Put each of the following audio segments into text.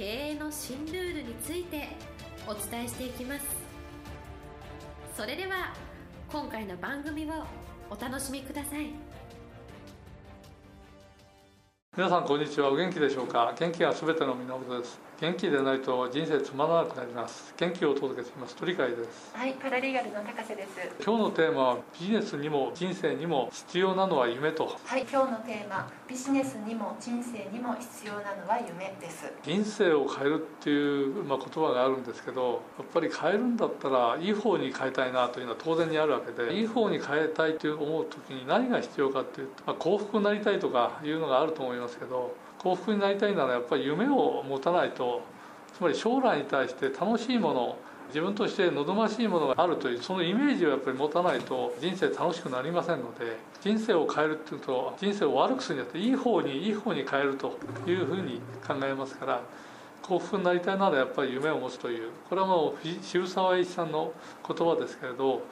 経営の新ルールについてお伝えしていきます。それでは今回の番組をお楽しみください。皆さんこんにちは。お元気でしょうか？元気がすべての源です。元気でないと人生つまらなくなります。元気をお届けします。鳥海です。はいパラリーガルの高瀬です。今日のテーマはビジネスにも人生にも必要なのは夢と。はい今日のテーマビジネスにも人生にも必要なのは夢です。人生を変えるっていう、まあ、言葉があるんですけどやっぱり変えるんだったらいい方に変えたいなというのは当然にあるわけでいい方に変えたいという思う時に何が必要かっていうと、まあ、幸福になりたいとかいうのがあると思いますけど幸福になりたいならやっぱり夢を持たないとつまり将来に対して楽しいもの自分として望ましいものがあるというそのイメージをやっぱり持たないと人生楽しくなりませんので人生を変えるっていうと人生を悪くするんじゃなくていい方にいい方に変えるというふうに考えますから幸福になりたいならやっぱり夢を持つというこれはもう渋沢栄一さんの言葉ですけれど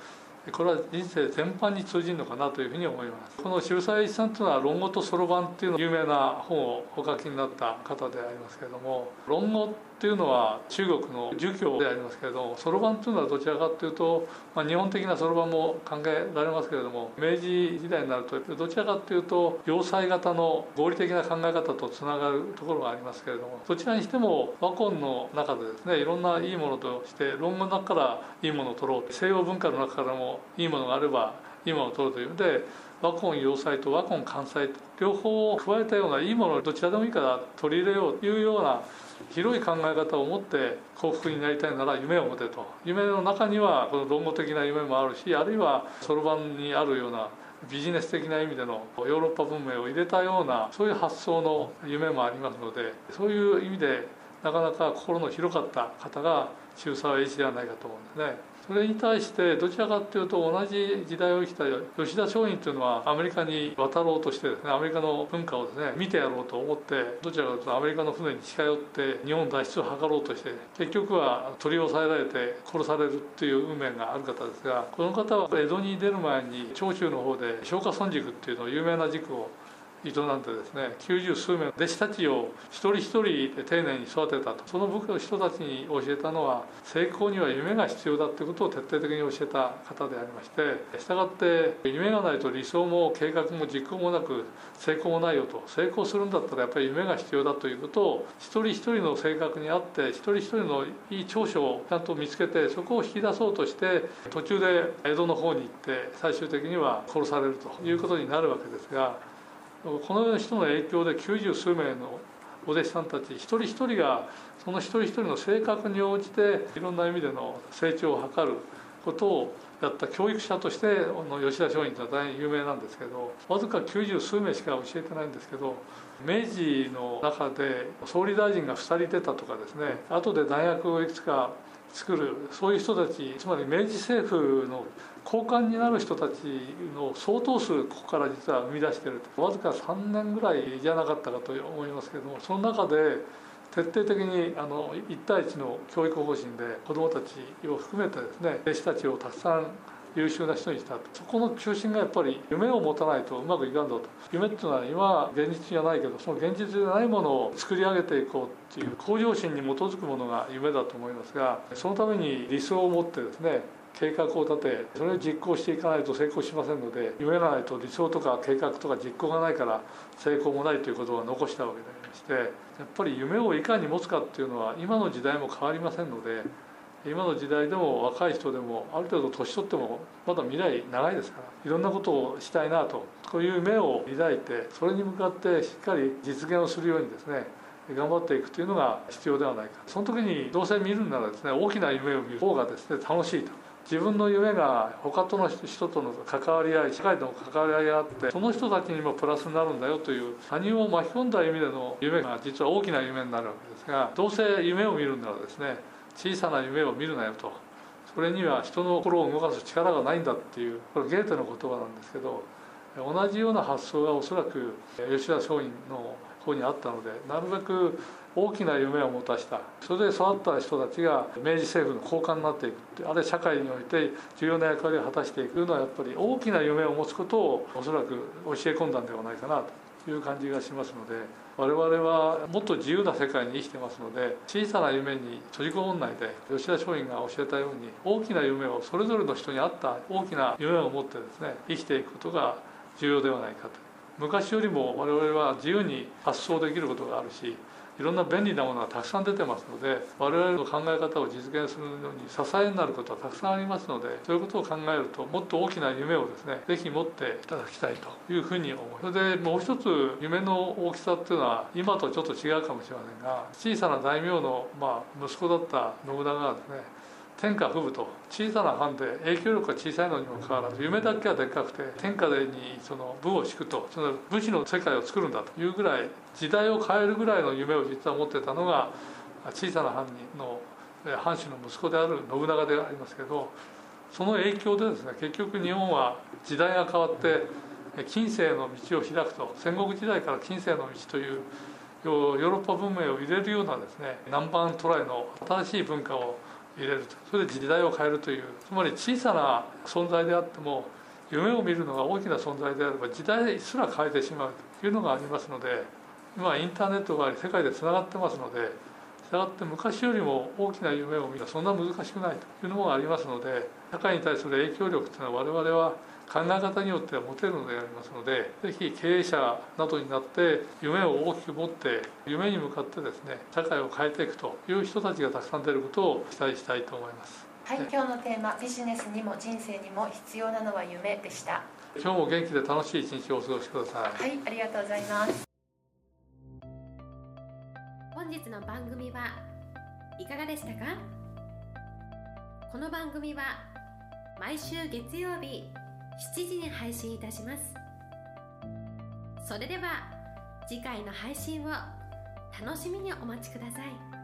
これは人生全般に通じるのかなというふうに思います。この渋沢栄一さんというのは「論語とそろばん」っていうの有名な本をお書きになった方でありますけれども論語っていうのは中国の儒教でありますけれどそろばんというのはどちらかというと、まあ、日本的なそろばんも考えられますけれども明治時代になるとどちらかというと要塞型の合理的な考え方とつながるところがありますけれどもどちらにしても和魂の中でですねいろんないいものとして論語の中からいいものを取ろう西洋文化の中からもいいものがあればいいものを取るというので和魂要塞と和魂関西両方を加えたようないいものをどちらでもいいから取り入れようというような広い考え方を持って幸福になりたいなら夢を持てと夢の中にはこの論語的な夢もあるしあるいはそろばんにあるようなビジネス的な意味でのヨーロッパ文明を入れたようなそういう発想の夢もありますのでそういう意味でなかなか心の広かった方が中沢栄一ではないかと思うんですね。それに対してどちらかというと同じ時代を生きた吉田松陰というのはアメリカに渡ろうとしてですねアメリカの文化をですね見てやろうと思ってどちらかというとアメリカの船に近寄って日本脱出を図ろうとして結局は取り押さえられて殺されるっていう運命がある方ですがこの方は江戸に出る前に長州の方で松下村塾っていうの有名な塾を営んでですね90数名の弟子たちを一人一人丁寧に育てたと。その僕の人たちに教えたのは成功には夢が必要だということを徹底的に教えた方でありましてしたがって夢がないと理想も計画も実行もなく成功もないよと。成功するんだったらやっぱり夢が必要だということを一人一人の性格にあって一人一人のいい長所をちゃんと見つけてそこを引き出そうとして途中で江戸の方に行って最終的には殺されるということになるわけですがこの人の影響で90数名のお弟子さんたち一人一人がその一人一人の性格に応じていろんな意味での成長を図ることをやった教育者として吉田松陰とは大変有名なんですけどわずか90数名しか教えてないんですけど明治の中で総理大臣が2人出たとかですね後で大学をいくつか作るそういう人たちつまり明治政府の高官になる人たちの相当数ここから実は生み出しているわずか3年ぐらいじゃなかったかと思いますけどもその中で徹底的にあの1対1の教育方針で子どもたちを含めてですね弟子たちをたくさん優秀な人にしたそこの中心がやっぱり夢を持たないとうまくいかんぞと。夢っていうのは今現実じゃないけどその現実じゃないものを作り上げていこうっていう向上心に基づくものが夢だと思いますがそのために理想を持ってですね計画を立てそれを実行していかないと成功しませんので夢がないと理想とか計画とか実行がないから成功もないということを残したわけでありましてやっぱり夢をいかに持つかっていうのは今の時代も変わりませんので今の時代でも若い人でもある程度年取ってもまだ未来長いですからいろんなことをしたいなとこういう夢を抱いてそれに向かってしっかり実現をするようにですね頑張っていくというのが必要ではないか。その時にどうせ見るならですね大きな夢を見る方がですね楽しいと。自分の夢が他との人との関わり合い社会との関わり合いがあってその人たちにもプラスになるんだよという他人を巻き込んだ意味での夢が実は大きな夢になるわけですがどうせ夢を見るならですね小さな夢を見るなよと。それには人の心を動かす力がないんだっていうこれゲーテの言葉なんですけど同じような発想がおそらく吉田松陰の方にあったのでなるべく大きな夢を持たした。それで育った人たちが明治政府の高官になっていくあるいは社会において重要な役割を果たしていくのはやっぱり大きな夢を持つことをおそらく教え込んだんではないかなと。いう感じがしますので我々はもっと自由な世界に生きてますので小さな夢に閉じこもんないで吉田松陰が教えたように大きな夢をそれぞれの人に合った大きな夢を持ってですね生きていくことが重要ではないかと。昔よりも我々は自由に発想できることがあるしいろんな便利なものがたくさん出てますので我々の考え方を実現するのに支えになることはたくさんありますのでそういうことを考えるともっと大きな夢をですね是非持っていただきたいというふうに思うそれでもう一つ夢の大きさっていうのは今とちょっと違うかもしれませんが小さな大名の、まあ、息子だった信長がですね天下布武と小さな藩で影響力が小さいのにもかかわらず夢だけはでっかくて天下でにその武を敷くとその武士の世界を作るんだというぐらい時代を変えるぐらいの夢を実は持ってたのが小さな藩の藩主の息子である信長でありますけどその影響でですね結局日本は時代が変わって近世の道を開くと戦国時代から近世の道というヨーロッパ文明を入れるようなですね南蛮トライの新しい文化を入れると。それで時代を変えるという。つまり小さな存在であっても夢を見るのが大きな存在であれば時代すら変えてしまうというのがありますので今インターネットがあり世界でつながってますのでしたがって昔よりも大きな夢を見るのはそんな難しくないというのもありますので社会に対する影響力というのは我々は考え方によっては持てるのでありますのでぜひ経営者などになって夢を大きく持って夢に向かってですね社会を変えていくという人たちがたくさん出ることを期待したいと思います。はい、今日のテーマビジネスにも人生にも必要なのは夢でした。今日も元気で楽しい一日をお過ごしください。はいありがとうございます。本日の番組はいかがでしたか？この番組は毎週月曜日7時に配信いたします。それでは次回の配信を楽しみにお待ちください。